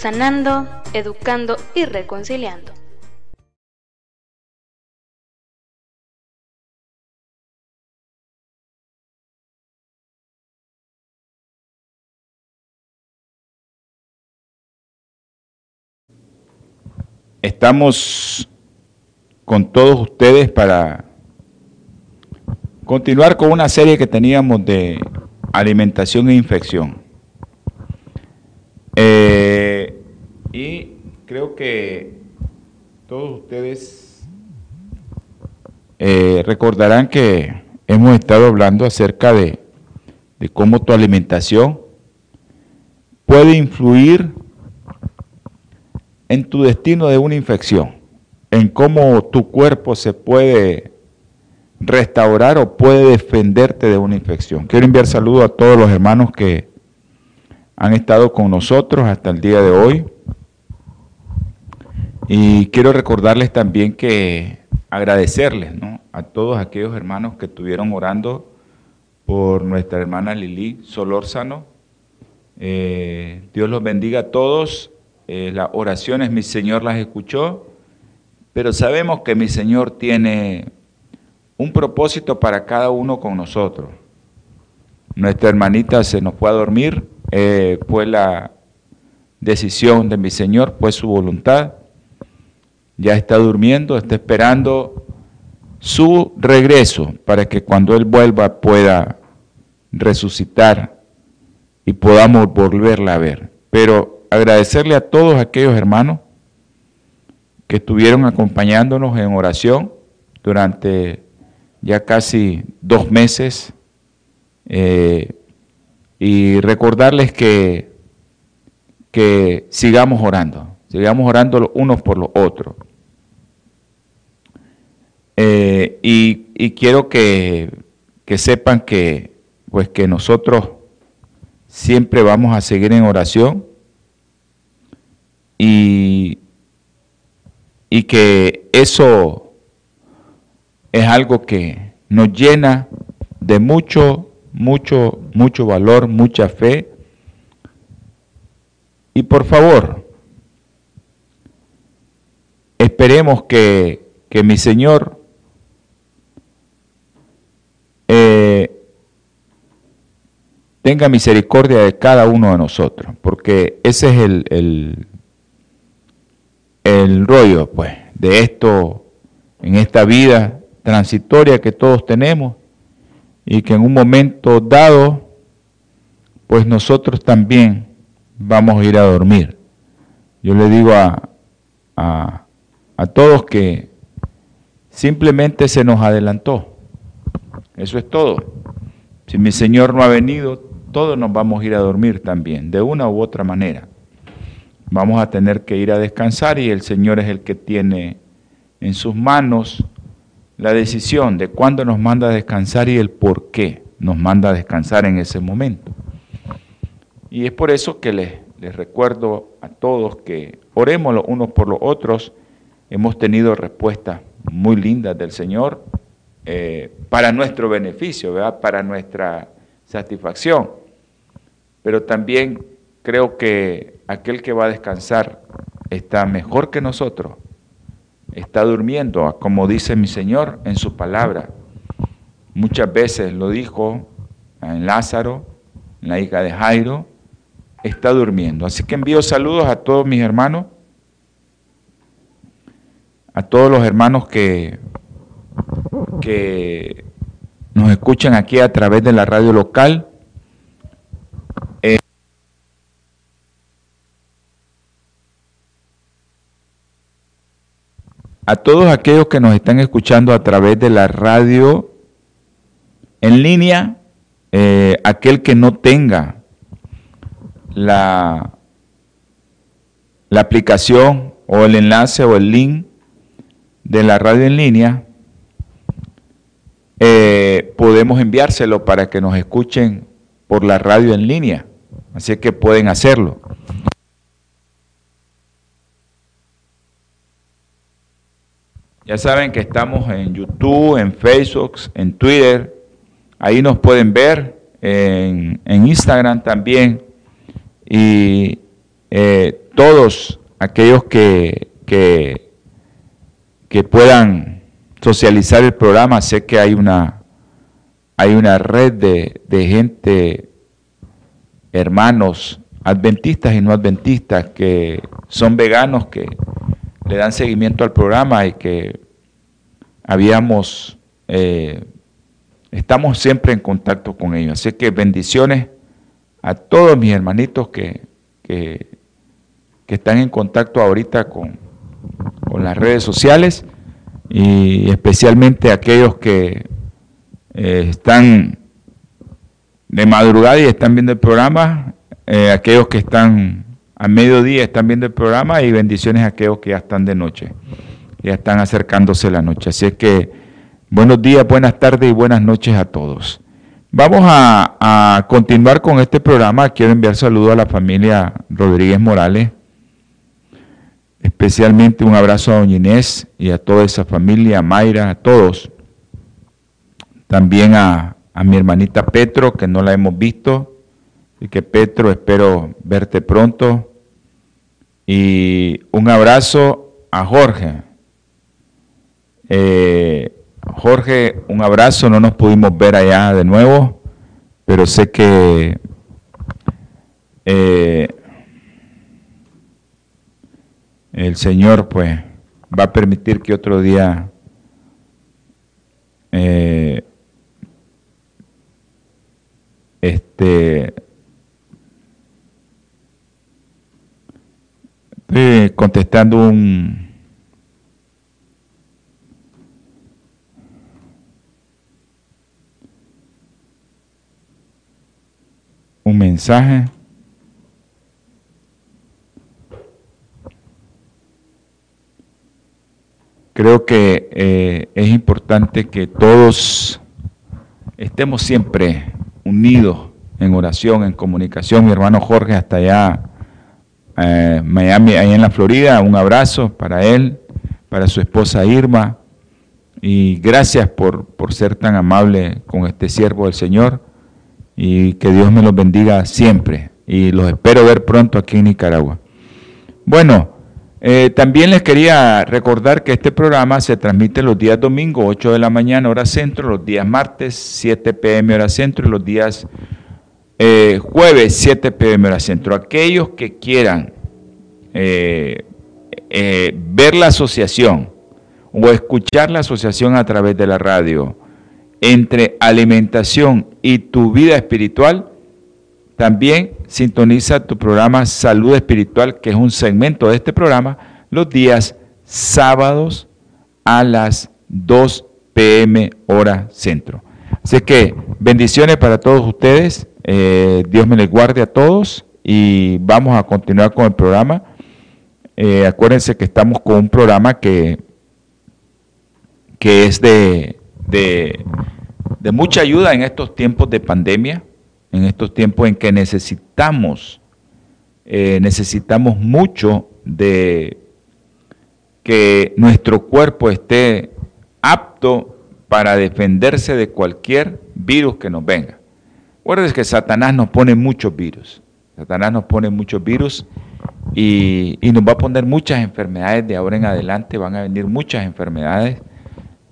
sanando, educando y reconciliando. Estamos con todos ustedes para continuar con una serie que teníamos de alimentación e infección. Eh, creo que todos ustedes eh, recordarán que hemos estado hablando acerca de, de cómo tu alimentación puede influir en tu destino de una infección, en cómo tu cuerpo se puede restaurar o puede defenderte de una infección. Quiero enviar saludos a todos los hermanos que han estado con nosotros hasta el día de hoy. Y quiero recordarles también que agradecerles a todos aquellos hermanos que estuvieron orando por nuestra hermana Lili Solórzano. Eh, Dios los bendiga a todos. Eh, las oraciones mi Señor las escuchó, pero sabemos que mi Señor tiene un propósito para cada uno con nosotros. Nuestra hermanita se nos fue a dormir, eh, fue la decisión de mi Señor, fue su voluntad. Ya está durmiendo, está esperando su regreso para que cuando Él vuelva pueda resucitar y podamos volverla a ver. Pero agradecerle a todos aquellos hermanos que estuvieron acompañándonos en oración durante ya casi dos meses. Eh, y recordarles que, que sigamos orando, sigamos orando los unos por los otros. Eh, y, quiero que, sepan que, pues que nosotros siempre vamos a seguir en oración y, y que eso es algo que nos llena de mucho mucho, mucho valor, mucha fe. Y por favor, esperemos que, que mi Señor eh, tenga misericordia de cada uno de nosotros, porque ese es el, el, rollo, pues, de esto, en esta vida transitoria que todos tenemos, y que en un momento dado, pues nosotros también vamos a ir a dormir. Yo le digo a, a todos que simplemente se nos adelantó. Eso es todo. Si mi Señor no ha venido, todos nos vamos a ir a dormir también, de una u otra manera. Vamos a tener que ir a descansar y el Señor es el que tiene en sus manos la decisión de cuándo nos manda a descansar y el por qué nos manda a descansar en ese momento. Y es por eso que les, les recuerdo a todos que oremos los unos por los otros. Hemos tenido respuestas muy lindas del Señor eh, para nuestro beneficio, para nuestra satisfacción. Pero también creo que aquel que va a descansar está mejor que nosotros está durmiendo, como dice mi Señor en su palabra. Muchas veces lo dijo en Lázaro, la hija de Jairo, está durmiendo. Así que envío saludos a todos mis hermanos, a todos los hermanos que, que nos escuchan aquí a través de la radio local a todos aquellos que nos están escuchando a través de la radio en línea, eh, aquel que no tenga la, la aplicación o el enlace o el link de la radio en línea, eh, podemos enviárselo para que nos escuchen por la radio en línea. Así que pueden hacerlo. Ya saben que estamos en YouTube, en Facebook, en Twitter. Ahí nos pueden ver, en, Instagram también. Y eh, todos aquellos que, que, que puedan socializar el programa, sé que hay una, hay una red de, de gente, hermanos adventistas y no adventistas, que son veganos, que le dan seguimiento al programa y que habíamos, eh, estamos siempre en contacto con ellos. Así que bendiciones a todos mis hermanitos que, que, están en contacto ahorita con, con, las redes sociales y especialmente aquellos que eh, están de madrugada y están viendo el programa, eh, aquellos que están a mediodía están viendo el programa y bendiciones a aquellos que ya están de noche, ya están acercándose la noche. Así es que buenos días, buenas tardes y buenas noches a todos. Vamos a, continuar con este programa. Quiero enviar saludos a la familia Rodríguez Morales, especialmente un abrazo a doña Inés y a toda esa familia, a Mayra, a todos. También a, a mi hermanita Petro, que no la hemos visto, y que Petro, espero verte pronto. Y un abrazo a Jorge. Eh, Jorge, un abrazo, no nos pudimos ver allá de nuevo, pero sé que eh, el Señor pues va a permitir que otro día eh, este contestando un, un mensaje. Creo que eh, es importante que todos estemos siempre unidos en oración, en comunicación. Mi hermano Jorge hasta allá eh, Miami, ahí en la Florida. Un abrazo para él, para su esposa Irma. Y gracias por, por ser tan amable con este siervo del Señor. Y que Dios me los bendiga siempre. Y los espero ver pronto aquí en Nicaragua. Bueno, eh, también les quería recordar que este programa se transmite los días domingo, 8 de la mañana, hora centro, los días martes, 7 pm, hora centro, y los días eh, jueves 7 pm hora centro. Aquellos que quieran eh, eh, ver la asociación o escuchar la asociación a través de la radio entre alimentación y tu vida espiritual, también sintoniza tu programa Salud Espiritual, que es un segmento de este programa, los días sábados a las 2 pm hora centro. Así que bendiciones para todos ustedes. Eh, Dios me les guarde a todos y vamos a continuar con el programa. Eh, acuérdense que estamos con un programa que, que es de, de, mucha ayuda en estos tiempos de pandemia, en estos tiempos en que necesitamos, eh, necesitamos mucho de que nuestro cuerpo esté apto para defenderse de cualquier virus que nos venga. Recuerden que Satanás nos pone muchos virus. Satanás nos pone muchos virus y, nos va a poner muchas enfermedades de ahora en adelante. Van a venir muchas enfermedades.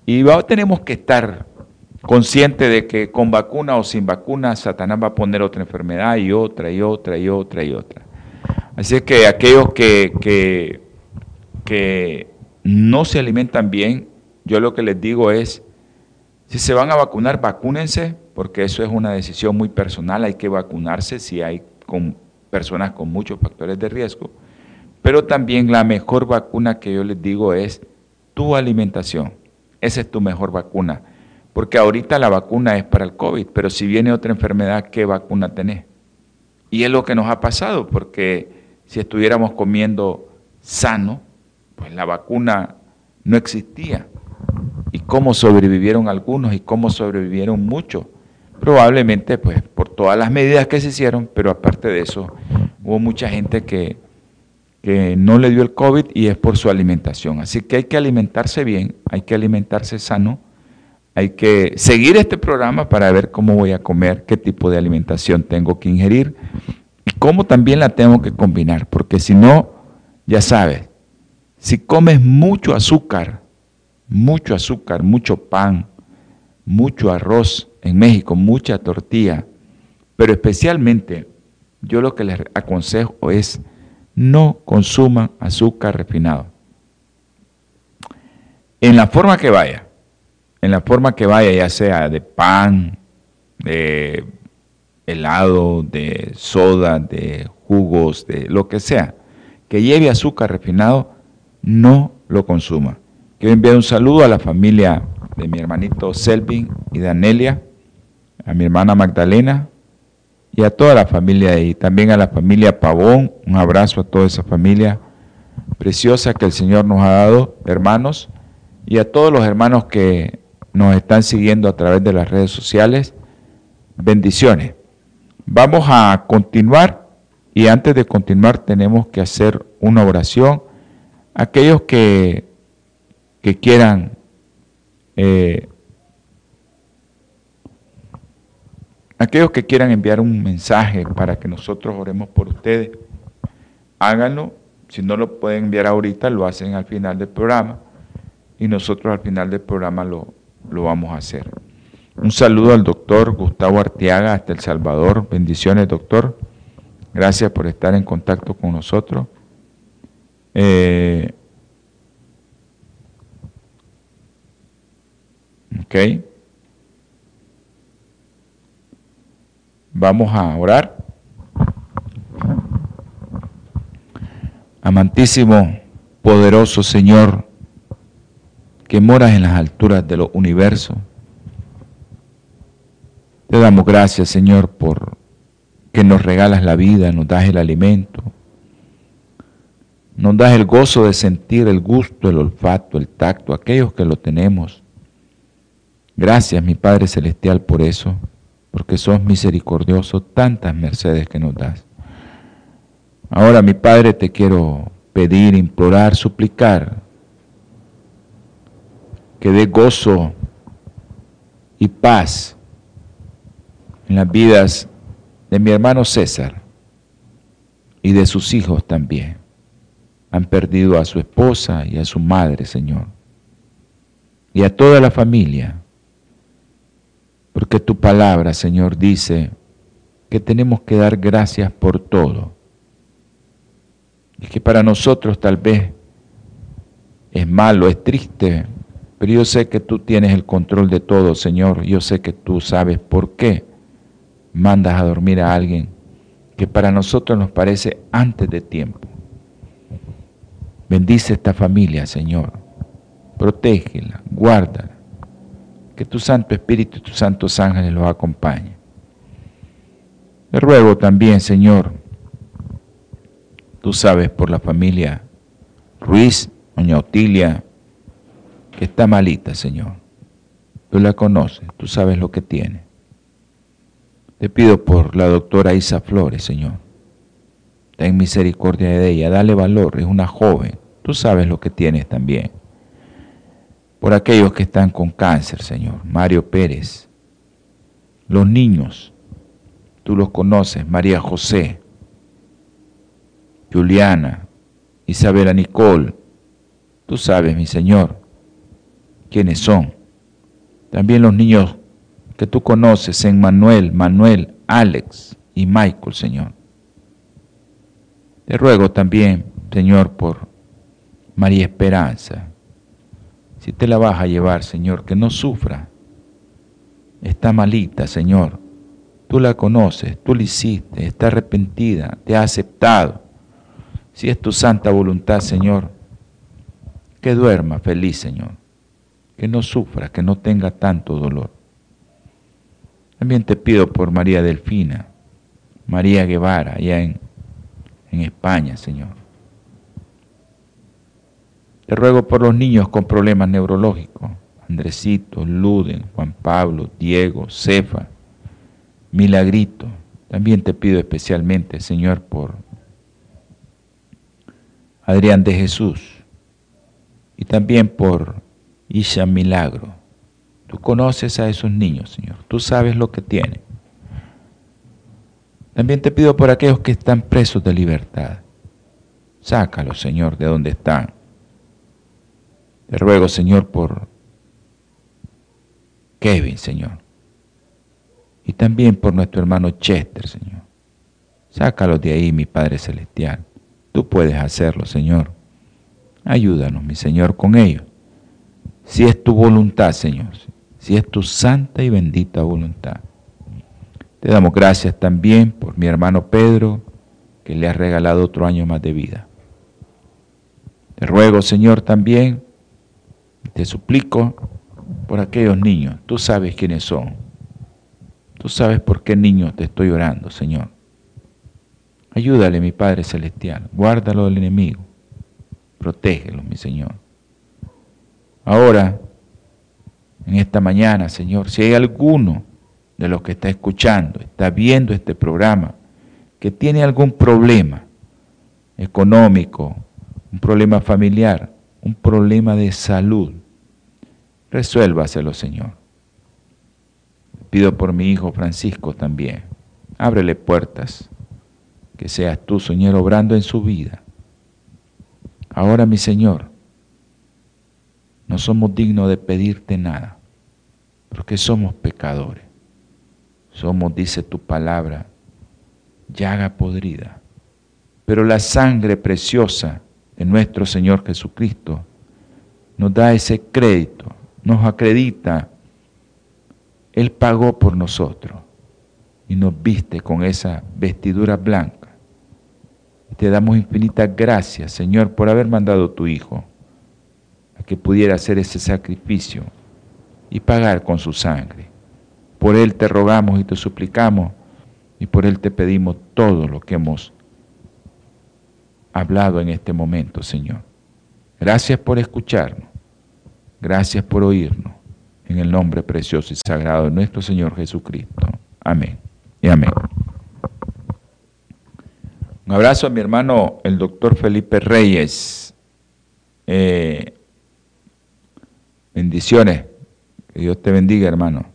Y tenemos que estar conscientes de que con vacuna o sin vacuna, Satanás va a poner otra enfermedad y otra y otra y otra y otra. Así que aquellos que, que, que no se alimentan bien, yo lo que les digo es, si se van a vacunar, vacúnense porque eso es una decisión muy personal, hay que vacunarse si hay con personas con muchos factores de riesgo, pero también la mejor vacuna que yo les digo es tu alimentación, esa es tu mejor vacuna, porque ahorita la vacuna es para el COVID, pero si viene otra enfermedad, ¿qué vacuna tenés? Y es lo que nos ha pasado, porque si estuviéramos comiendo sano, pues la vacuna no existía. ¿Y cómo sobrevivieron algunos y cómo sobrevivieron muchos? Probablemente pues por todas las medidas que se hicieron, pero aparte de eso hubo mucha gente que, que no le dio el COVID y es por su alimentación. Así que hay que alimentarse bien, hay que alimentarse sano, hay que seguir este programa para ver cómo voy a comer, qué tipo de alimentación tengo que ingerir y cómo también la tengo que combinar, porque si no, ya sabes, si comes mucho azúcar, mucho azúcar, mucho pan, mucho arroz, en México, mucha tortilla, pero especialmente yo lo que les aconsejo es no consuman azúcar refinado. En la forma que vaya, en la forma que vaya, ya sea de pan, de helado, de soda, de jugos, de lo que sea, que lleve azúcar refinado, no lo consuma. Quiero enviar un saludo a la familia de mi hermanito Selvin y de Anelia, a mi hermana Magdalena y a toda la familia y también a la familia Pavón. Un abrazo a toda esa familia preciosa que el Señor nos ha dado, hermanos, y a todos los hermanos que nos están siguiendo a través de las redes sociales. Bendiciones. Vamos a continuar y antes de continuar tenemos que hacer una oración. Aquellos que, que quieran eh, aquellos que quieran enviar un mensaje para que nosotros oremos por ustedes, háganlo. Si no lo pueden enviar ahorita, lo hacen al final del programa y nosotros al final del programa lo, lo vamos a hacer. Un saludo al doctor Gustavo Arteaga hasta El Salvador. Bendiciones, doctor. Gracias por estar en contacto con nosotros. Eh, Ok. Vamos a orar. Amantísimo, poderoso Señor, que moras en las alturas de los universos. Te damos gracias, Señor, por que nos regalas la vida, nos das el alimento, nos das el gozo de sentir el gusto, el olfato, el tacto, aquellos que lo tenemos. Gracias, mi Padre Celestial, por eso, porque sos misericordioso, tantas mercedes que nos das. Ahora, mi Padre, te quiero pedir, implorar, suplicar que dé gozo y paz en las vidas de mi hermano César y de sus hijos también. Han perdido a su esposa y a su madre, Señor, y a toda la familia porque tu palabra, Señor, dice que tenemos que dar gracias por todo. Y que para nosotros tal vez es malo, es triste, pero yo sé que tú tienes el control de todo, Señor. Yo sé que tú sabes por qué mandas a dormir a alguien que para nosotros nos parece antes de tiempo. Bendice esta familia, Señor. Protégela, guárdala que tu Santo Espíritu y tus santos ángeles los acompañen. Te ruego también, Señor, tú sabes por la familia Ruiz, doña Otilia, que está malita, Señor. Tú la conoces, tú sabes lo que tiene. Te pido por la doctora Isa Flores, Señor. Ten misericordia de ella, dale valor, es una joven. Tú sabes lo que tienes también por aquellos que están con cáncer, Señor. Mario Pérez, los niños, tú los conoces, María José, Juliana, Isabela Nicole, tú sabes, mi Señor, quiénes son. También los niños que tú conoces, en Manuel, Manuel, Alex y Michael, Señor. Te ruego también, Señor, por María Esperanza, si te la vas a llevar, Señor, que no sufra. Está malita, Señor. Tú la conoces, tú la hiciste, está arrepentida, te ha aceptado. Si es tu santa voluntad, Señor, que duerma feliz, Señor. Que no sufra, que no tenga tanto dolor. También te pido por María Delfina, María Guevara, allá en, en España, Señor. Te ruego por los niños con problemas neurológicos, Andresito, Luden, Juan Pablo, Diego, Cefa, Milagrito. También te pido especialmente, Señor, por Adrián de Jesús y también por Isha Milagro. Tú conoces a esos niños, Señor. Tú sabes lo que tienen. También te pido por aquellos que están presos de libertad. Sácalos, Señor, de donde están. Te ruego, Señor, por Kevin, Señor. Y también por nuestro hermano Chester, Señor. Sácalos de ahí, mi Padre Celestial. Tú puedes hacerlo, Señor. Ayúdanos, mi Señor, con ellos. Si es tu voluntad, Señor. Si es tu santa y bendita voluntad. Te damos gracias también por mi hermano Pedro, que le has regalado otro año más de vida. Te ruego, Señor, también, te suplico por aquellos niños. Tú sabes quiénes son. Tú sabes por qué niños te estoy orando, Señor. Ayúdale, mi Padre Celestial. Guárdalo del enemigo. Protégelo, mi Señor. Ahora, en esta mañana, Señor, si hay alguno de los que está escuchando, está viendo este programa, que tiene algún problema económico, un problema familiar, un problema de salud, resuélvaselo, Señor. Pido por mi hijo Francisco también. Ábrele puertas. Que seas tú, Señor, obrando en su vida. Ahora, mi Señor, no somos dignos de pedirte nada, porque somos pecadores. Somos, dice tu palabra, llaga podrida. Pero la sangre preciosa de nuestro Señor Jesucristo nos da ese crédito, nos acredita. Él pagó por nosotros y nos viste con esa vestidura blanca. te damos infinitas gracias, Señor, por haber mandado tu Hijo que pudiera hacer ese sacrificio y pagar con su sangre. Por Él te rogamos y te suplicamos y por Él te pedimos todo lo que hemos hablado en este momento, Señor. Gracias por escucharnos. Gracias por oírnos. En el nombre precioso y sagrado de nuestro Señor Jesucristo. Amén. Y amén. Un abrazo a mi hermano, el doctor Felipe Reyes. Eh, bendiciones. Que Dios te bendiga, hermano.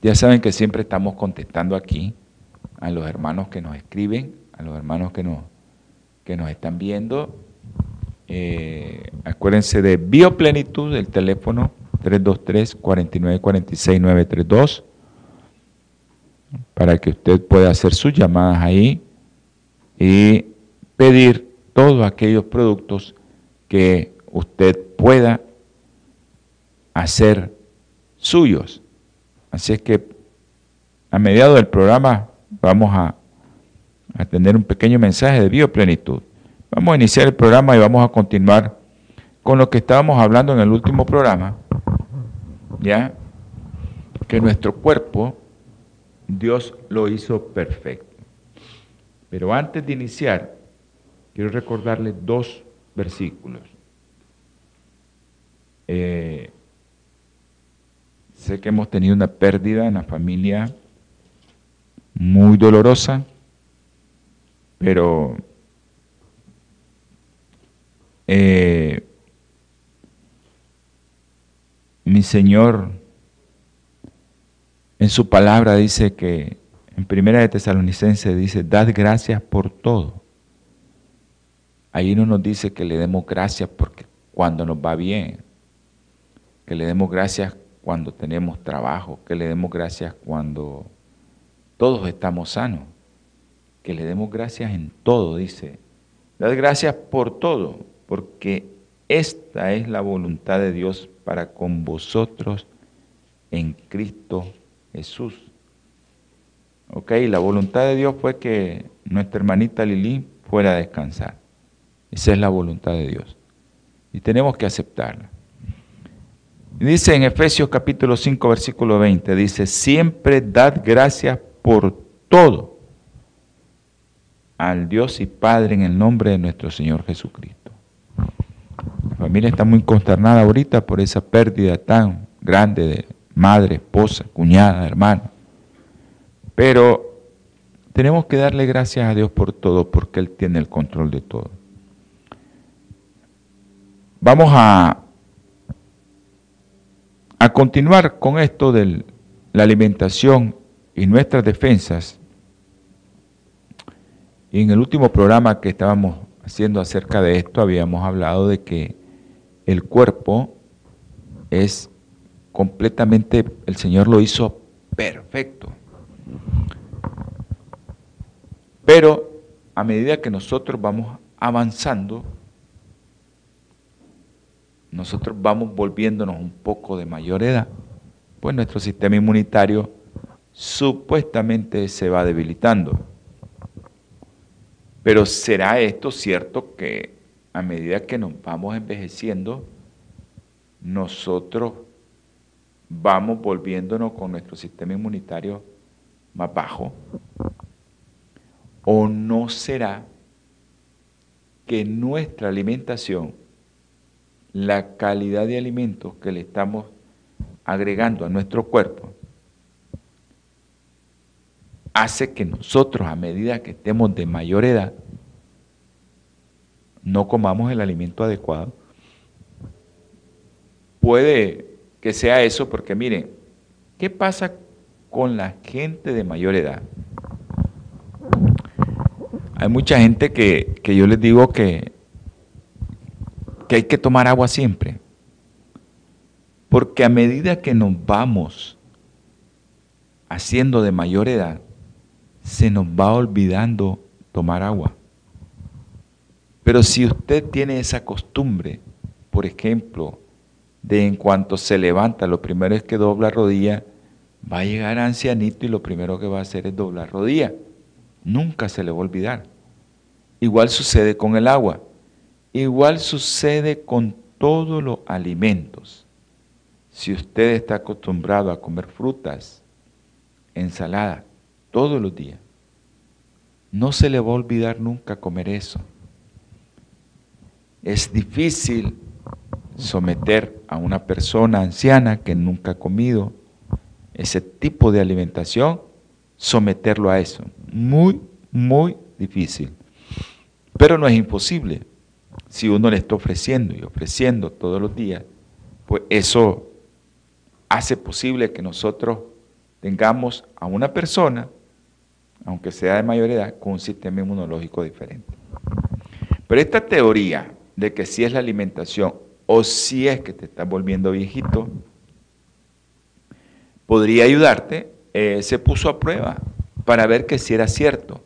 Ya saben que siempre estamos contestando aquí a los hermanos que nos escriben, a los hermanos que nos, que nos están viendo. Eh, acuérdense de Bioplenitud, el teléfono 323-4946-932, para que usted pueda hacer sus llamadas ahí y pedir todos aquellos productos que usted pueda hacer suyos Así es que a mediados del programa vamos a, tener un pequeño mensaje de bioplenitud. Vamos a iniciar el programa y vamos a continuar con lo que estábamos hablando en el último programa, ya que nuestro cuerpo Dios lo hizo perfecto. Pero antes de iniciar, quiero recordarles dos versículos. Eh, Sé que hemos tenido una pérdida en la familia muy dolorosa, pero eh, mi Señor en su palabra dice que en primera de Tesalonicense dice, dad gracias por todo. Ahí no nos dice que le demos gracias porque cuando nos va bien, que le demos gracias cuando tenemos trabajo, que le demos gracias cuando todos estamos sanos, que le demos gracias en todo, dice. Dad gracias por todo, porque esta es la voluntad de Dios para con vosotros en Cristo Jesús. Ok, la voluntad de Dios fue que nuestra hermanita Lili fuera a descansar. Esa es la voluntad de Dios. Y tenemos que aceptarla. Dice en Efesios capítulo 5, versículo 20, dice, siempre dad gracias por todo, al Dios y Padre en el nombre de nuestro Señor Jesucristo. La familia está muy consternada ahorita por esa pérdida tan grande de madre, esposa, cuñada, hermano. Pero tenemos que darle gracias a Dios por todo, porque Él tiene el control de todo. Vamos a, a continuar con esto de la alimentación y nuestras defensas. Y en el último programa que estábamos haciendo acerca de esto, habíamos hablado de que el cuerpo es completamente, el Señor lo hizo perfecto. Pero a medida que nosotros vamos avanzando, nosotros vamos volviéndonos un poco de mayor edad, pues nuestro sistema inmunitario supuestamente se va debilitando. Pero ¿será esto cierto que a medida que nos vamos envejeciendo, nosotros vamos volviéndonos con nuestro sistema inmunitario más bajo? ¿O no será que nuestra alimentación, la calidad de alimentos que le estamos agregando a nuestro cuerpo, hace que nosotros a medida que estemos de mayor edad, no comamos el alimento adecuado? Puede que sea eso porque miren, ¿qué pasa con la gente de mayor edad? Hay mucha gente que, yo les digo que, que hay que tomar agua siempre. Porque a medida que nos vamos haciendo de mayor edad, se nos va olvidando tomar agua. Pero si usted tiene esa costumbre, por ejemplo, de en cuanto se levanta, lo primero es que dobla rodilla, va a llegar ancianito y lo primero que va a hacer es doblar rodilla. Nunca se le va a olvidar. Igual sucede con el agua. Igual sucede con todos los alimentos. Si usted está acostumbrado a comer frutas, ensalada, todos los días, no se le va a olvidar nunca comer eso. Es difícil someter a una persona anciana que nunca ha comido ese tipo de alimentación, someterlo a eso. Muy, muy difícil. Pero no es imposible. Si uno le está ofreciendo y ofreciendo todos los días, pues eso hace posible que nosotros tengamos a una persona, aunque sea de mayor edad, con un sistema inmunológico diferente. Pero esta teoría de que si es la alimentación o si es que te estás volviendo viejito, podría ayudarte, eh, se puso a prueba para ver que si era cierto,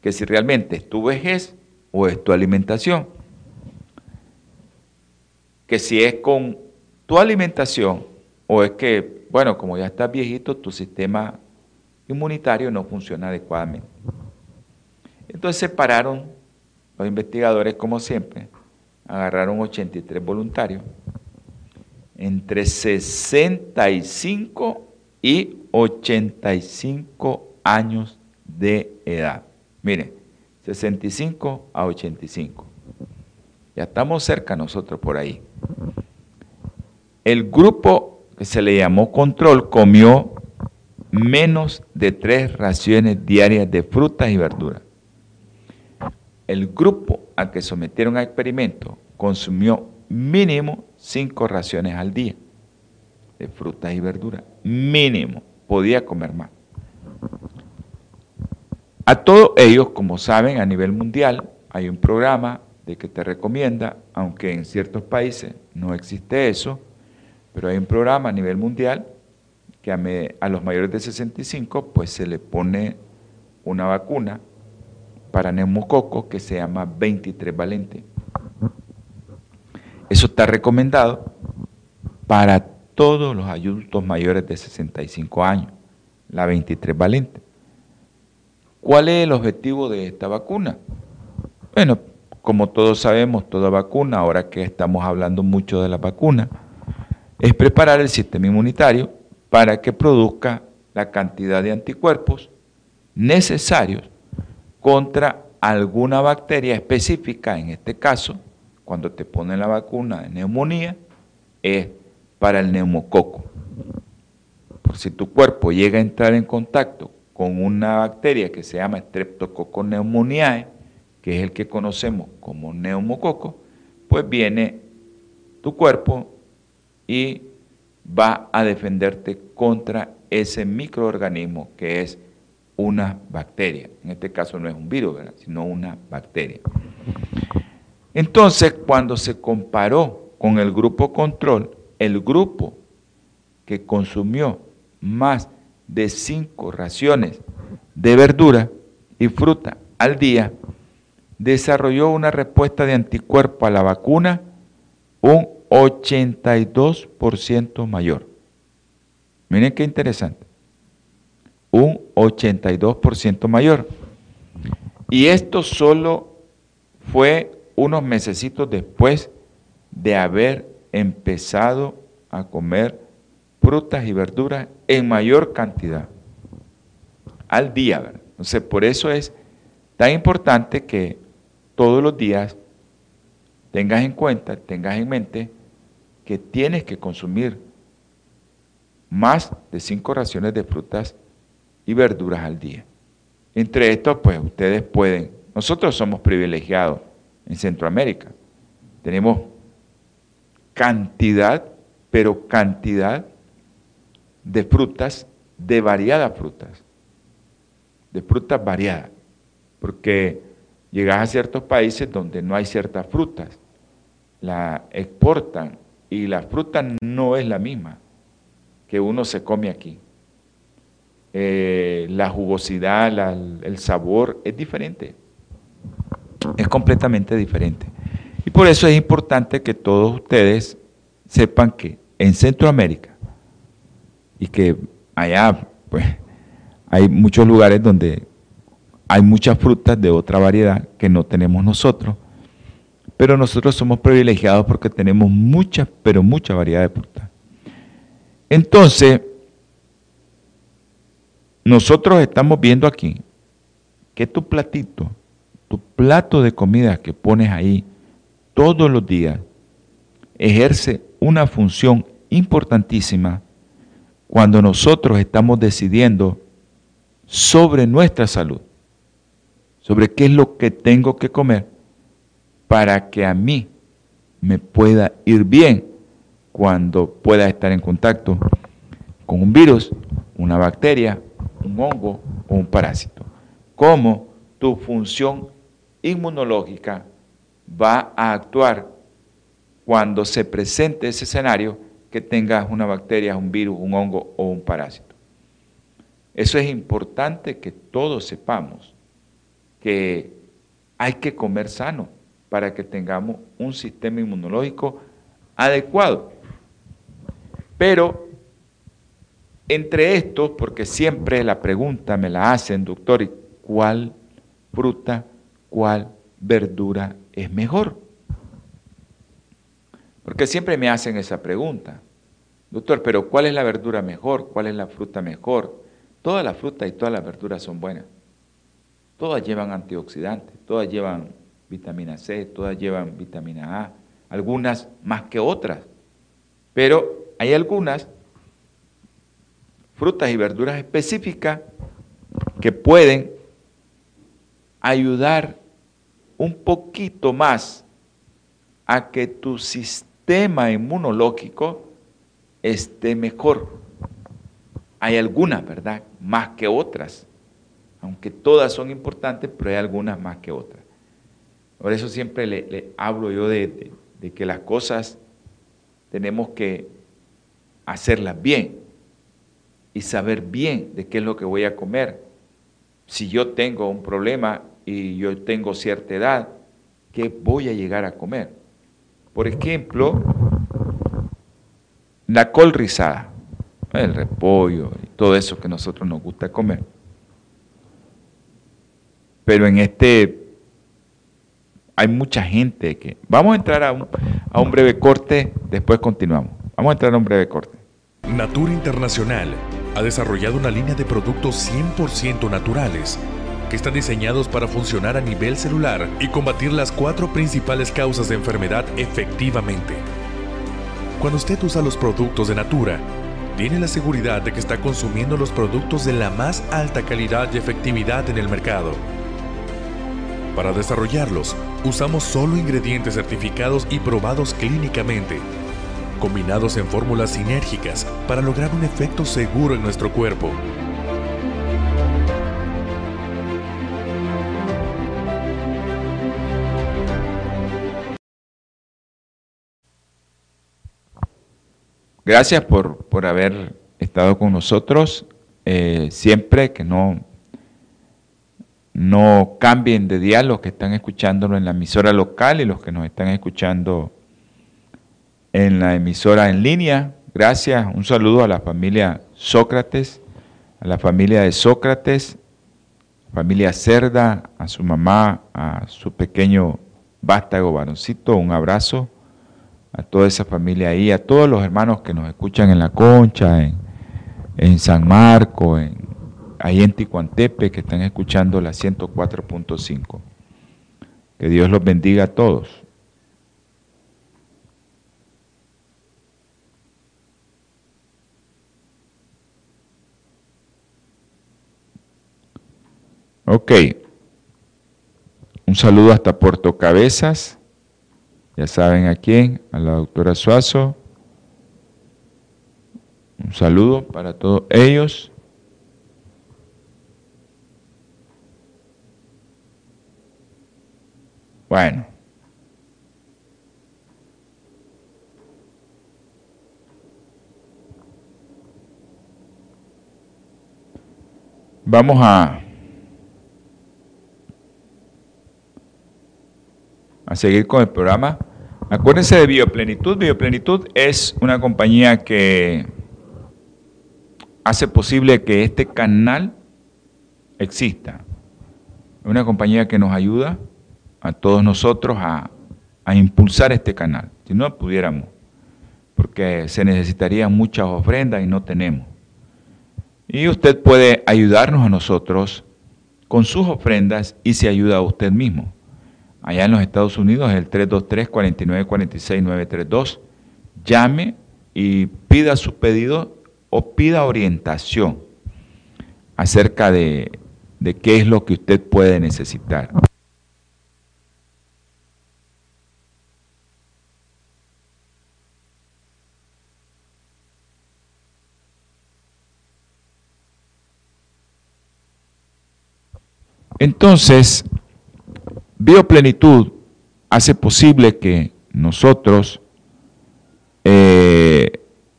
que si realmente es tu vejez o es tu alimentación. Que si es con tu alimentación o es que, bueno, como ya estás viejito, tu sistema inmunitario no funciona adecuadamente. Entonces separaron los investigadores, como siempre, agarraron 83 voluntarios entre 65 y 85 años de edad. Miren, 65 a 85. Ya estamos cerca nosotros por ahí. El grupo que se le llamó control comió menos de tres raciones diarias de frutas y verduras. El grupo al que sometieron a experimento consumió mínimo cinco raciones al día de frutas y verduras. Mínimo. Podía comer más. A todos ellos, como saben, a nivel mundial hay un programa de que te recomienda, aunque en ciertos países no existe eso, pero hay un programa a nivel mundial que a, los mayores de 65 pues se le pone una vacuna para neumococo que se llama 23 valente. Eso está recomendado para todos los adultos mayores de 65 años, la 23 valente. ¿Cuál es el objetivo de esta vacuna? Bueno, como todos sabemos, toda vacuna, ahora que estamos hablando mucho de la vacuna, es preparar el sistema inmunitario para que produzca la cantidad de anticuerpos necesarios contra alguna bacteria específica, en este caso, cuando te ponen la vacuna de neumonía, es para el neumococo. Por si tu cuerpo llega a entrar en contacto con una bacteria que se llama Streptococcus pneumoniae, que es el que conocemos como neumococo, pues viene tu cuerpo y va a defenderte contra ese microorganismo que es una bacteria. En este caso no es un virus, sino una bacteria. Entonces, cuando se comparó con el grupo control, el grupo que consumió más de cinco raciones de verdura y fruta al día, desarrolló una respuesta de anticuerpo a la vacuna un 82% mayor. Miren qué interesante. Un 82% mayor. Y esto solo fue unos mesecitos después de haber empezado a comer frutas y verduras en mayor cantidad al día. ¿verdad? Entonces, por eso es tan importante que todos los días tengas en cuenta, tengas en mente que tienes que consumir más de cinco raciones de frutas y verduras al día. Entre estos, pues ustedes pueden, nosotros somos privilegiados en Centroamérica, tenemos cantidad, pero cantidad de frutas, de variadas frutas, de frutas variadas, porque llegas a ciertos países donde no hay ciertas frutas, la exportan y la fruta no es la misma que uno se come aquí. Eh, la jugosidad, el sabor es diferente. Es completamente diferente. Y por eso es importante que todos ustedes sepan que en Centroamérica y que allá pues hay muchos lugares donde hay muchas frutas de otra variedad que no tenemos nosotros pero nosotros somos privilegiados porque tenemos mucha, pero mucha variedad de frutas. Entonces, nosotros estamos viendo aquí que tu platito, tu plato de comida que pones ahí todos los días, ejerce una función importantísima cuando nosotros estamos decidiendo sobre nuestra salud, sobre qué es lo que tengo que comer para que a mí me pueda ir bien cuando pueda estar en contacto con un virus, una bacteria, un hongo o un parásito. Cómo tu función inmunológica va a actuar cuando se presente ese escenario que tengas una bacteria, un virus, un hongo o un parásito. Eso es importante que todos sepamos que hay que comer sano para que tengamos un sistema inmunológico adecuado. Pero entre estos, porque siempre la pregunta me la hacen, doctor, ¿cuál fruta, cuál verdura es mejor? Porque siempre me hacen esa pregunta. Doctor, pero ¿cuál es la verdura mejor? ¿Cuál es la fruta mejor? Todas las frutas y todas las verduras son buenas. Todas llevan antioxidantes, todas llevan vitamina C, todas llevan vitamina A, algunas más que otras, pero hay algunas frutas y verduras específicas que pueden ayudar un poquito más a que tu sistema inmunológico esté mejor. Hay algunas, ¿verdad? Más que otras. Aunque todas son importantes, pero hay algunas más que otras. Por eso siempre le, hablo yo de, que las cosas tenemos que hacerlas bien y saber bien de qué es lo que voy a comer. Si yo tengo un problema y yo tengo cierta edad, ¿qué voy a llegar a comer? Por ejemplo, la col rizada, el repollo y todo eso que nosotros nos gusta comer. Pero en este hay mucha gente que... Vamos a entrar a un, a un breve corte, después continuamos. Vamos a entrar a un breve corte. Natura Internacional ha desarrollado una línea de productos 100% naturales que están diseñados para funcionar a nivel celular y combatir las cuatro principales causas de enfermedad efectivamente. Cuando usted usa los productos de Natura, tiene la seguridad de que está consumiendo los productos de la más alta calidad y efectividad en el mercado. Para desarrollarlos, usamos solo ingredientes certificados y probados clínicamente, combinados en fórmulas sinérgicas para lograr un efecto seguro en nuestro cuerpo. Gracias por, por haber estado con nosotros. Eh, siempre que no, no cambien de diálogo, los que están escuchándolo en la emisora local y los que nos están escuchando en la emisora en línea. Gracias. Un saludo a la familia Sócrates, a la familia de Sócrates, familia Cerda, a su mamá, a su pequeño vástago varoncito. Un abrazo a toda esa familia ahí, a todos los hermanos que nos escuchan en La Concha, en, San Marco, en, ahí en Ticuantepe, que están escuchando la 104.5. Que Dios los bendiga a todos. Ok. Un saludo hasta Puerto Cabezas. Ya saben a quién, a la doctora Suazo. Un saludo para todos ellos. Bueno. Vamos a a seguir con el programa. Acuérdense de Bioplenitud. Bioplenitud es una compañía que hace posible que este canal exista. Es una compañía que nos ayuda a todos nosotros a, impulsar este canal. Si no pudiéramos, porque se necesitarían muchas ofrendas y no tenemos. Y usted puede ayudarnos a nosotros con sus ofrendas y se ayuda a usted mismo. Allá en los Estados Unidos el 323-4946-932. Llame y pida su pedido o pida orientación acerca de qué es lo que usted puede necesitar. Entonces, Bioplenitud hace posible que nosotros eh,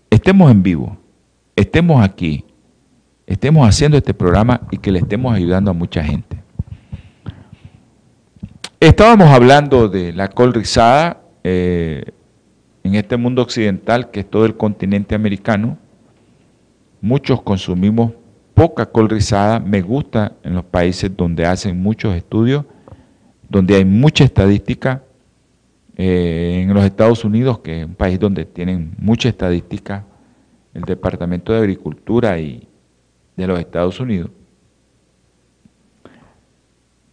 estemos en vivo, estemos aquí, estemos haciendo este programa y que le estemos ayudando a mucha gente. Estábamos hablando de la col rizada eh, en este mundo occidental, que es todo el continente americano. Muchos consumimos poca col rizada. Me gusta en los países donde hacen muchos estudios donde hay mucha estadística, eh, en los Estados Unidos, que es un país donde tienen mucha estadística, el Departamento de Agricultura y de los Estados Unidos,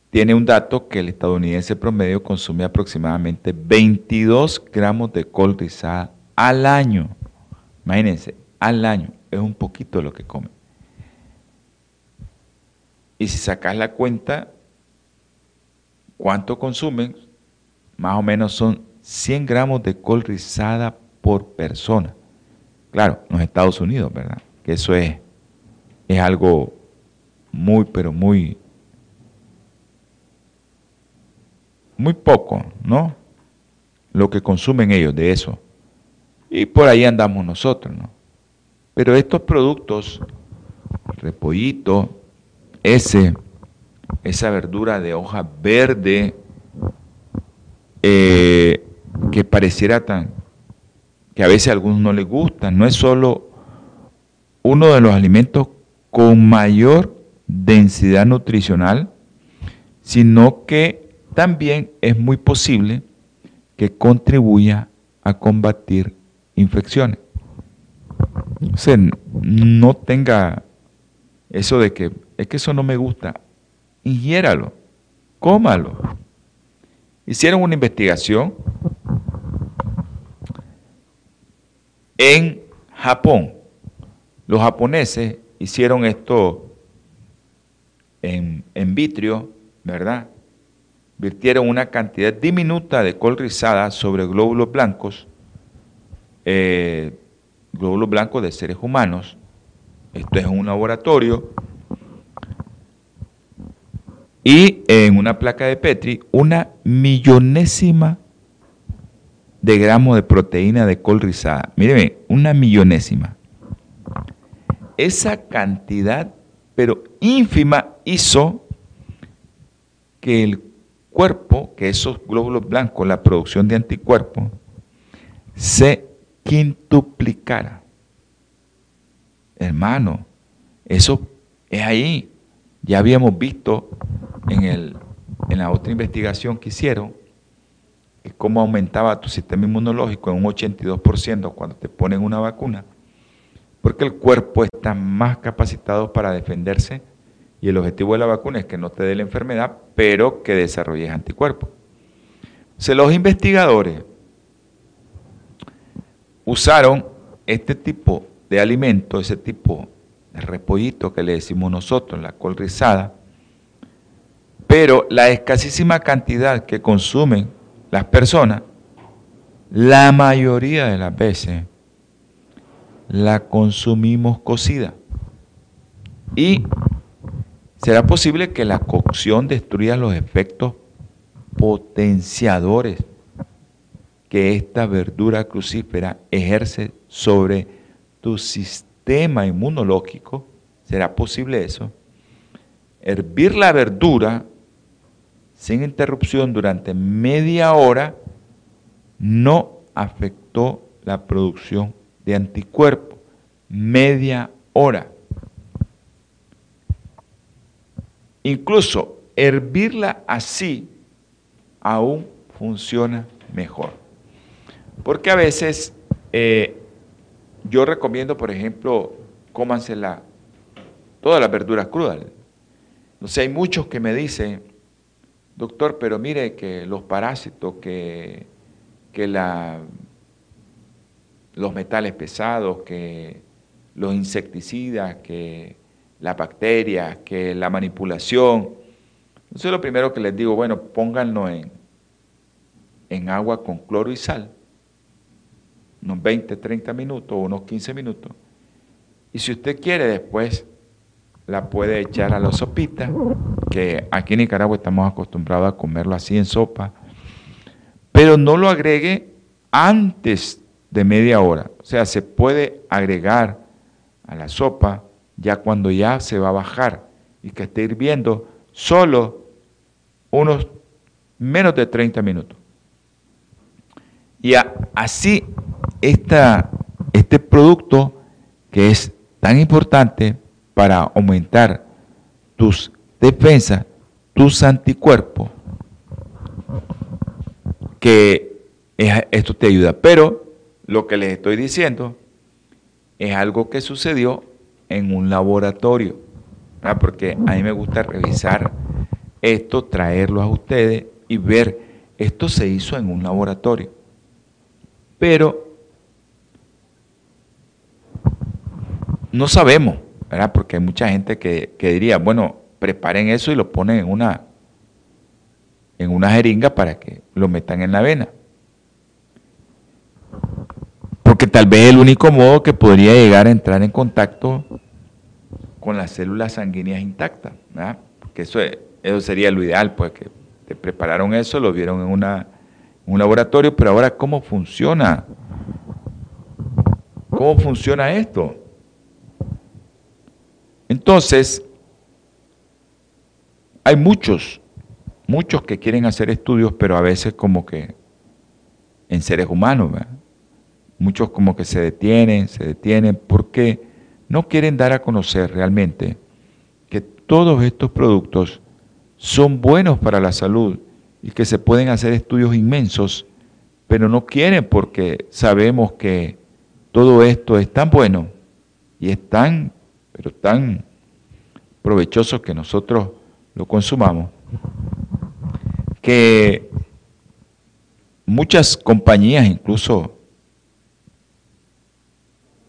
tiene un dato que el estadounidense promedio consume aproximadamente 22 gramos de col rizada al año. Imagínense, al año, es un poquito lo que come. Y si sacas la cuenta, ¿Cuánto consumen? Más o menos son 100 gramos de col rizada por persona. Claro, en los Estados Unidos, ¿verdad? Que eso es, es algo muy, pero muy, muy poco, ¿no? Lo que consumen ellos de eso. Y por ahí andamos nosotros, ¿no? Pero estos productos, repollito, ese, esa verdura de hoja verde eh, que pareciera tan, que a veces a algunos no les gusta, no es solo uno de los alimentos con mayor densidad nutricional, sino que también es muy posible que contribuya a combatir infecciones. O sea, no tenga eso de que es que eso no me gusta ingiéralo, cómalo. Hicieron una investigación en Japón. Los japoneses hicieron esto en, en vitrio, ¿verdad? Virtieron una cantidad diminuta de col rizada sobre glóbulos blancos, eh, glóbulos blancos de seres humanos. Esto es un laboratorio. Y en una placa de Petri, una millonésima de gramo de proteína de col rizada. Míreme, una millonésima. Esa cantidad, pero ínfima, hizo que el cuerpo, que esos glóbulos blancos, la producción de anticuerpos, se quintuplicara. Hermano, eso es ahí. Ya habíamos visto en, el, en la otra investigación que hicieron cómo aumentaba tu sistema inmunológico en un 82% cuando te ponen una vacuna, porque el cuerpo está más capacitado para defenderse y el objetivo de la vacuna es que no te dé la enfermedad, pero que desarrolles anticuerpos. Los investigadores usaron este tipo de alimento, ese tipo de repollito que le decimos nosotros, la col rizada, pero la escasísima cantidad que consumen las personas, la mayoría de las veces, la consumimos cocida. Y será posible que la cocción destruya los efectos potenciadores que esta verdura crucífera ejerce sobre tu sistema inmunológico. ¿Será posible eso? Hervir la verdura sin interrupción durante media hora no afectó la producción de anticuerpos. Media hora. Incluso hervirla así aún funciona mejor. Porque a veces eh, yo recomiendo, por ejemplo, cómansela todas las verduras crudas. No sé, hay muchos que me dicen, Doctor, pero mire que los parásitos, que, que la, los metales pesados, que los insecticidas, que las bacterias, que la manipulación. Entonces lo primero que les digo, bueno, pónganlo en, en agua con cloro y sal, unos 20, 30 minutos unos 15 minutos. Y si usted quiere después la puede echar a la sopita, que aquí en Nicaragua estamos acostumbrados a comerlo así en sopa, pero no lo agregue antes de media hora. O sea, se puede agregar a la sopa ya cuando ya se va a bajar y que esté hirviendo solo unos menos de 30 minutos. Y así este producto que es tan importante para aumentar tus defensas, tus anticuerpos, que esto te ayuda. Pero lo que les estoy diciendo es algo que sucedió en un laboratorio, porque a mí me gusta revisar esto, traerlo a ustedes y ver, esto se hizo en un laboratorio. Pero no sabemos ¿verdad? Porque hay mucha gente que, diría, bueno, preparen eso y lo ponen en una, en una jeringa para que lo metan en la vena. Porque tal vez el único modo que podría llegar a entrar en contacto con las células sanguíneas intactas, ¿verdad? Porque eso, eso sería lo ideal, pues que te prepararon eso, lo vieron en, una, un laboratorio, pero ahora ¿cómo funciona? ¿Cómo funciona esto? Entonces, hay muchos, muchos que quieren hacer estudios, pero a veces como que en seres humanos, muchos como que se detienen, se detienen, porque no quieren dar a conocer realmente que todos estos productos son buenos para la salud y que se pueden hacer estudios inmensos, pero no quieren porque sabemos que todo esto es tan bueno y es tan pero tan provechoso que nosotros lo consumamos, que muchas compañías, incluso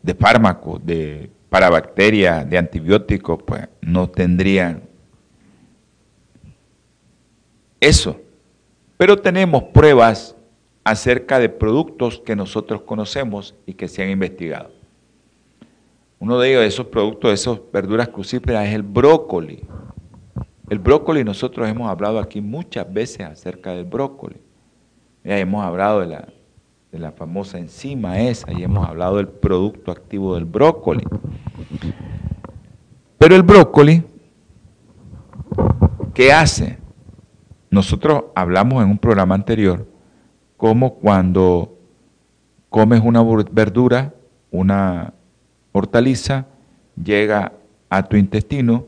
de fármacos, de para bacterias, de antibióticos, pues no tendrían eso. Pero tenemos pruebas acerca de productos que nosotros conocemos y que se han investigado. Uno de ellos, esos productos, esas verduras crucíferas, es el brócoli. El brócoli, nosotros hemos hablado aquí muchas veces acerca del brócoli. Ya hemos hablado de la, de la famosa enzima esa y hemos hablado del producto activo del brócoli. Pero el brócoli, ¿qué hace? Nosotros hablamos en un programa anterior como cuando comes una verdura, una hortaliza, llega a tu intestino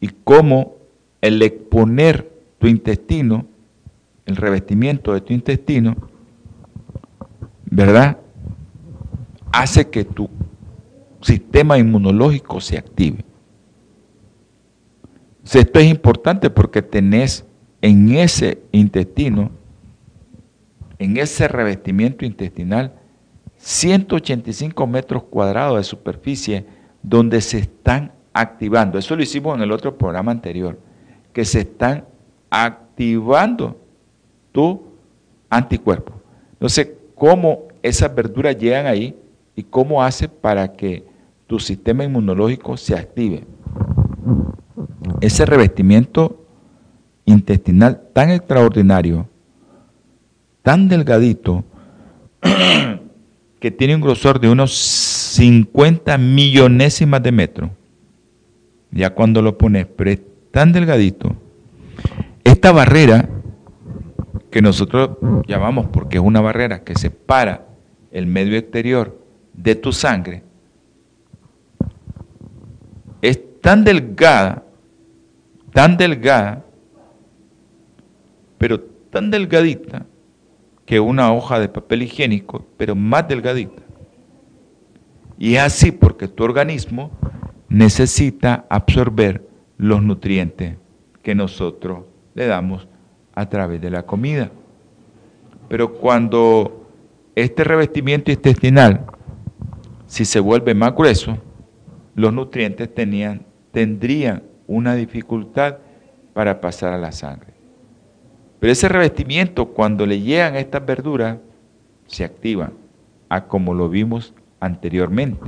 y cómo el exponer tu intestino, el revestimiento de tu intestino, ¿verdad? Hace que tu sistema inmunológico se active. Esto es importante porque tenés en ese intestino, en ese revestimiento intestinal, 185 metros cuadrados de superficie donde se están activando. Eso lo hicimos en el otro programa anterior, que se están activando tu anticuerpo. Entonces, ¿cómo esas verduras llegan ahí y cómo hace para que tu sistema inmunológico se active? Ese revestimiento intestinal tan extraordinario, tan delgadito, que tiene un grosor de unos 50 millonésimas de metro. Ya cuando lo pones, pero es tan delgadito. Esta barrera, que nosotros llamamos porque es una barrera que separa el medio exterior de tu sangre, es tan delgada, tan delgada, pero tan delgadita, que una hoja de papel higiénico, pero más delgadita. Y es así porque tu organismo necesita absorber los nutrientes que nosotros le damos a través de la comida. Pero cuando este revestimiento intestinal, si se vuelve más grueso, los nutrientes tendrían una dificultad para pasar a la sangre. Pero ese revestimiento, cuando le llegan estas verduras, se activa, a como lo vimos anteriormente.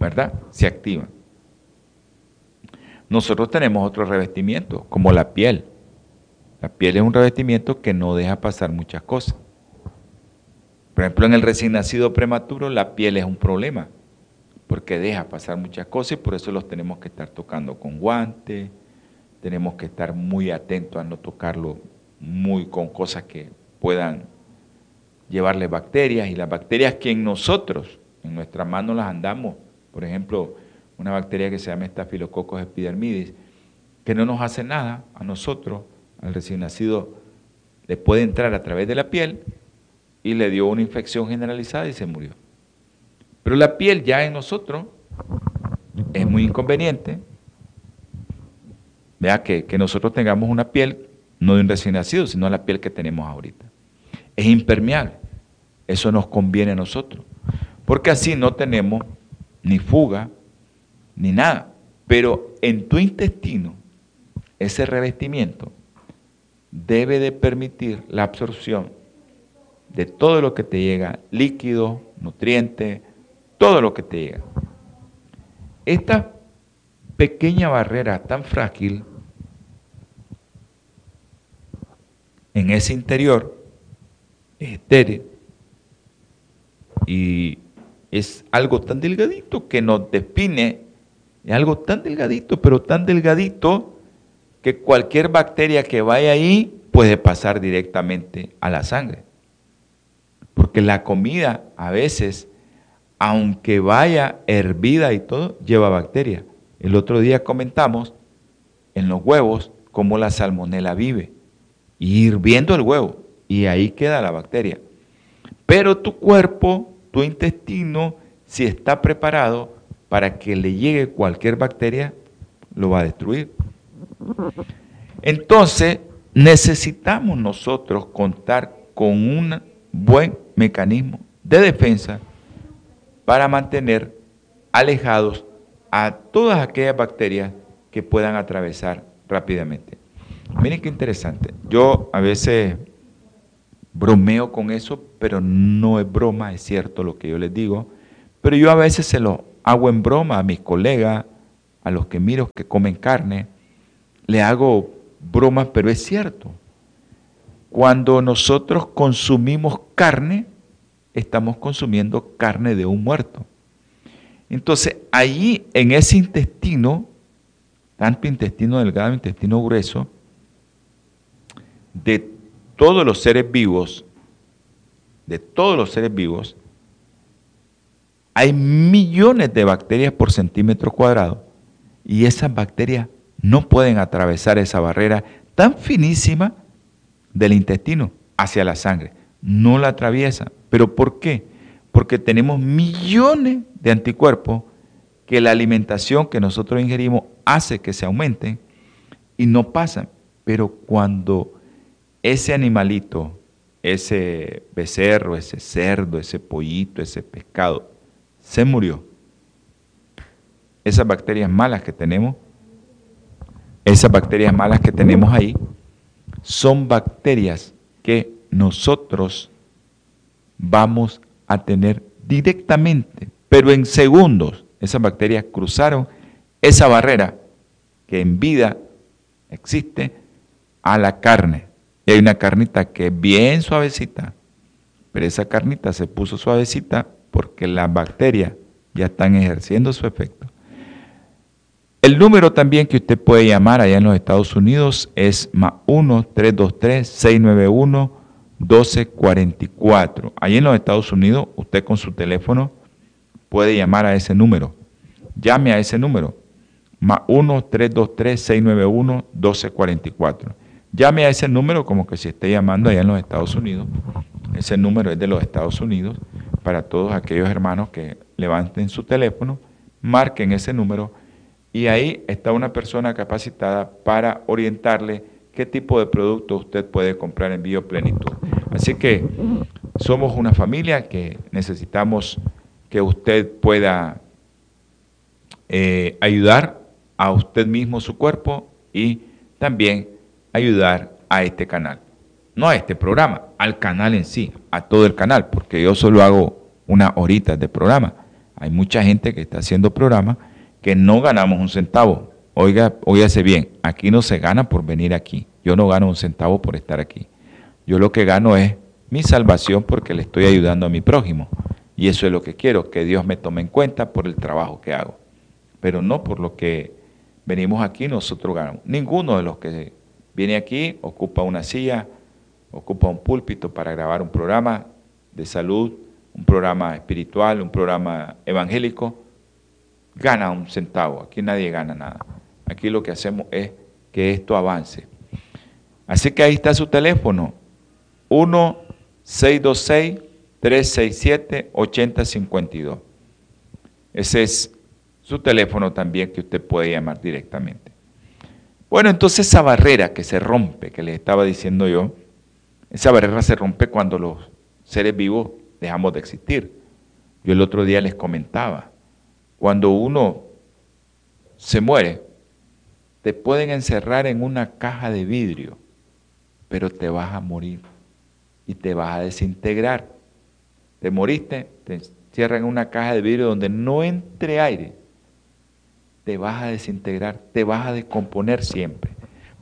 ¿Verdad? Se activa. Nosotros tenemos otro revestimiento, como la piel. La piel es un revestimiento que no deja pasar muchas cosas. Por ejemplo, en el recién nacido prematuro, la piel es un problema, porque deja pasar muchas cosas y por eso los tenemos que estar tocando con guantes, tenemos que estar muy atentos a no tocarlo muy con cosas que puedan llevarle bacterias y las bacterias que en nosotros, en nuestras manos las andamos, por ejemplo, una bacteria que se llama Staphylococcus epidermidis, que no nos hace nada a nosotros, al recién nacido, le puede entrar a través de la piel y le dio una infección generalizada y se murió. Pero la piel ya en nosotros es muy inconveniente Vea que, nosotros tengamos una piel, no de un recién nacido, sino la piel que tenemos ahorita. Es impermeable. Eso nos conviene a nosotros. Porque así no tenemos ni fuga, ni nada. Pero en tu intestino, ese revestimiento debe de permitir la absorción de todo lo que te llega, líquido, nutrientes, todo lo que te llega. Esta pequeña barrera tan frágil en ese interior es estéril y es algo tan delgadito que nos define, es algo tan delgadito, pero tan delgadito que cualquier bacteria que vaya ahí puede pasar directamente a la sangre. Porque la comida a veces, aunque vaya hervida y todo, lleva bacteria. El otro día comentamos en los huevos cómo la salmonela vive hirviendo el huevo y ahí queda la bacteria. Pero tu cuerpo, tu intestino, si está preparado para que le llegue cualquier bacteria, lo va a destruir. Entonces, necesitamos nosotros contar con un buen mecanismo de defensa para mantener alejados a todas aquellas bacterias que puedan atravesar rápidamente. Miren qué interesante. Yo a veces bromeo con eso, pero no es broma, es cierto lo que yo les digo. Pero yo a veces se lo hago en broma a mis colegas, a los que miro que comen carne, le hago bromas, pero es cierto. Cuando nosotros consumimos carne, estamos consumiendo carne de un muerto. Entonces, allí en ese intestino, tanto intestino delgado, intestino grueso, de todos los seres vivos, de todos los seres vivos, hay millones de bacterias por centímetro cuadrado y esas bacterias no pueden atravesar esa barrera tan finísima del intestino hacia la sangre. No la atraviesa. ¿Pero por qué? Porque tenemos millones de anticuerpos que la alimentación que nosotros ingerimos hace que se aumenten y no pasan. Pero cuando ese animalito, ese becerro, ese cerdo, ese pollito, ese pescado, se murió, esas bacterias malas que tenemos, esas bacterias malas que tenemos ahí, son bacterias que nosotros vamos a tener directamente, pero en segundos, esas bacterias cruzaron esa barrera que en vida existe a la carne. Y hay una carnita que es bien suavecita, pero esa carnita se puso suavecita porque las bacterias ya están ejerciendo su efecto. El número también que usted puede llamar allá en los Estados Unidos es más 1-323-691-1244. Allí en los Estados Unidos, usted con su teléfono puede llamar a ese número. Llame a ese número, más 1-323-691-1244. Llame a ese número como que si esté llamando allá en los Estados Unidos. Ese número es de los Estados Unidos para todos aquellos hermanos que levanten su teléfono, marquen ese número y ahí está una persona capacitada para orientarle qué tipo de producto usted puede comprar en Bioplenitud. Así que somos una familia que necesitamos que usted pueda eh, ayudar a usted mismo su cuerpo y también ayudar a este canal. No a este programa, al canal en sí, a todo el canal, porque yo solo hago una horita de programa. Hay mucha gente que está haciendo programa que no ganamos un centavo. Oiga, óigase bien, aquí no se gana por venir aquí. Yo no gano un centavo por estar aquí. Yo lo que gano es mi salvación porque le estoy ayudando a mi prójimo. Y eso es lo que quiero, que Dios me tome en cuenta por el trabajo que hago. Pero no por lo que venimos aquí nosotros ganamos. Ninguno de los que viene aquí ocupa una silla, ocupa un púlpito para grabar un programa de salud, un programa espiritual, un programa evangélico gana un centavo, aquí nadie gana nada. Aquí lo que hacemos es que esto avance. Así que ahí está su teléfono, 1-626-367-8052. Ese es su teléfono también que usted puede llamar directamente. Bueno, entonces esa barrera que se rompe, que les estaba diciendo yo, esa barrera se rompe cuando los seres vivos dejamos de existir. Yo el otro día les comentaba, cuando uno se muere, te pueden encerrar en una caja de vidrio, pero te vas a morir y te vas a desintegrar. Te moriste, te encierran en una caja de vidrio donde no entre aire. Te vas a desintegrar, te vas a descomponer siempre.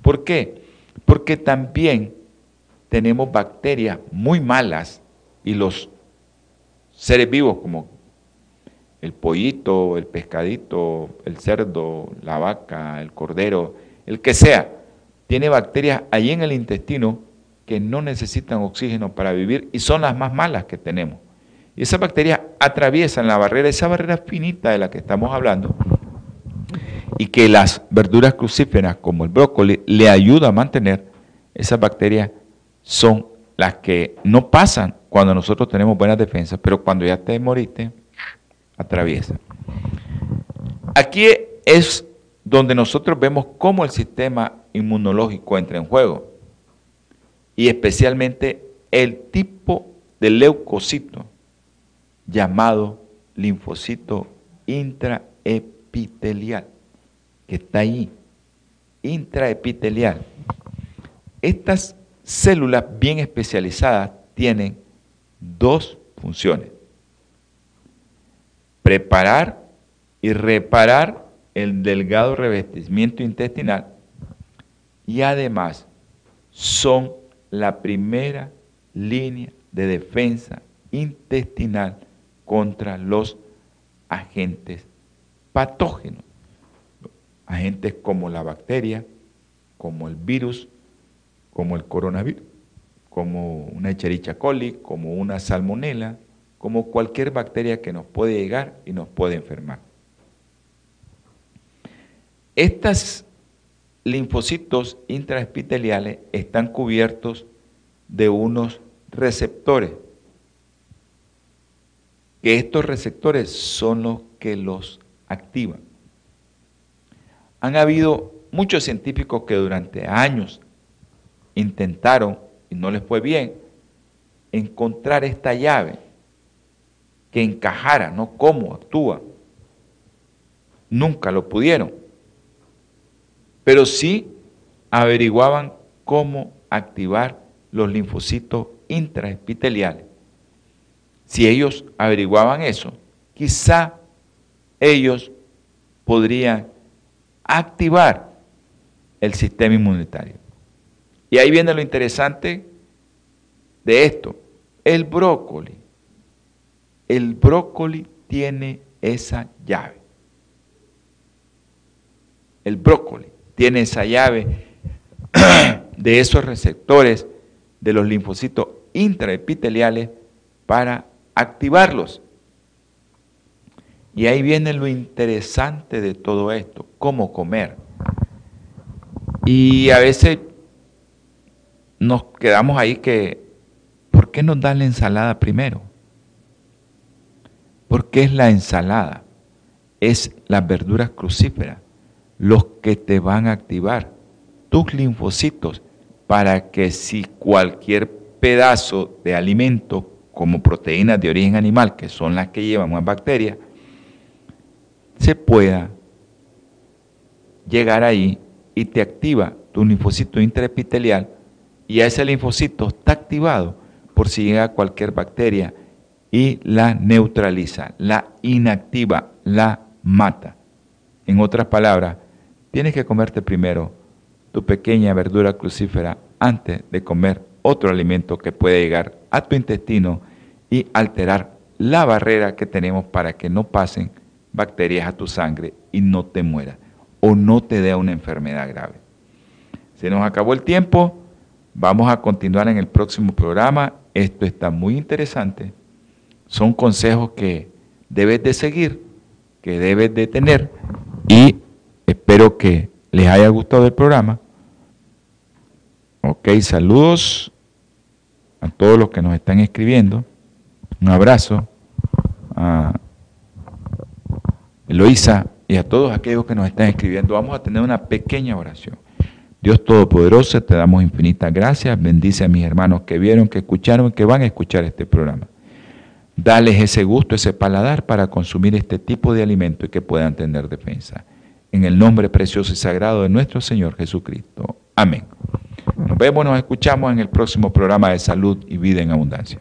¿Por qué? Porque también tenemos bacterias muy malas y los seres vivos como el pollito, el pescadito, el cerdo, la vaca, el cordero, el que sea, tiene bacterias allí en el intestino que no necesitan oxígeno para vivir y son las más malas que tenemos. Y esas bacterias atraviesan la barrera, esa barrera finita de la que estamos hablando, y que las verduras crucíferas como el brócoli le ayuda a mantener, esas bacterias son las que no pasan cuando nosotros tenemos buenas defensas, pero cuando ya te moriste, atraviesa. Aquí es donde nosotros vemos cómo el sistema inmunológico entra en juego y especialmente el tipo de leucocito llamado linfocito intraepitelial, que está ahí, intraepitelial. Estas células bien especializadas tienen dos funciones. Preparar y reparar el delgado revestimiento intestinal y además son la primera línea de defensa intestinal contra los agentes patógenos. Agentes como la bacteria, como el virus, como el coronavirus, como una Echerichia coli, como una salmonela, como cualquier bacteria que nos puede llegar y nos puede enfermar. Estas linfocitos intraespiteliales están cubiertos de unos receptores, que estos receptores son los que los activan. Han habido muchos científicos que durante años intentaron, y no les fue bien, encontrar esta llave que encajara, no cómo actúa. Nunca lo pudieron. Pero sí averiguaban cómo activar los linfocitos intraespiteliales. Si ellos averiguaban eso, quizá ellos podrían activar el sistema inmunitario. Y ahí viene lo interesante de esto. El brócoli. El brócoli tiene esa llave. El brócoli tiene esa llave de esos receptores de los linfocitos intraepiteliales para activarlos. Y ahí viene lo interesante de todo esto, cómo comer. Y a veces nos quedamos ahí que, ¿por qué nos dan la ensalada primero? ¿Por qué es la ensalada? Es las verduras crucíferas los que te van a activar tus linfocitos para que si cualquier pedazo de alimento como proteínas de origen animal, que son las que llevan más bacterias, se pueda llegar ahí y te activa tu linfocito intraepitelial y ese linfocito está activado por si llega cualquier bacteria y la neutraliza, la inactiva, la mata. En otras palabras, tienes que comerte primero tu pequeña verdura crucífera antes de comer otro alimento que puede llegar a tu intestino y alterar la barrera que tenemos para que no pasen bacterias a tu sangre y no te mueras o no te dé una enfermedad grave. Se nos acabó el tiempo, vamos a continuar en el próximo programa. Esto está muy interesante. Son consejos que debes de seguir, que debes de tener y espero que les haya gustado el programa. Ok, saludos a todos los que nos están escribiendo. Un abrazo a Eloísa y a todos aquellos que nos están escribiendo. Vamos a tener una pequeña oración. Dios Todopoderoso, te damos infinitas gracias. Bendice a mis hermanos que vieron, que escucharon que van a escuchar este programa. Dales ese gusto, ese paladar para consumir este tipo de alimento y que puedan tener defensa. En el nombre precioso y sagrado de nuestro Señor Jesucristo. Amén. Nos vemos, nos escuchamos en el próximo programa de Salud y Vida en Abundancia.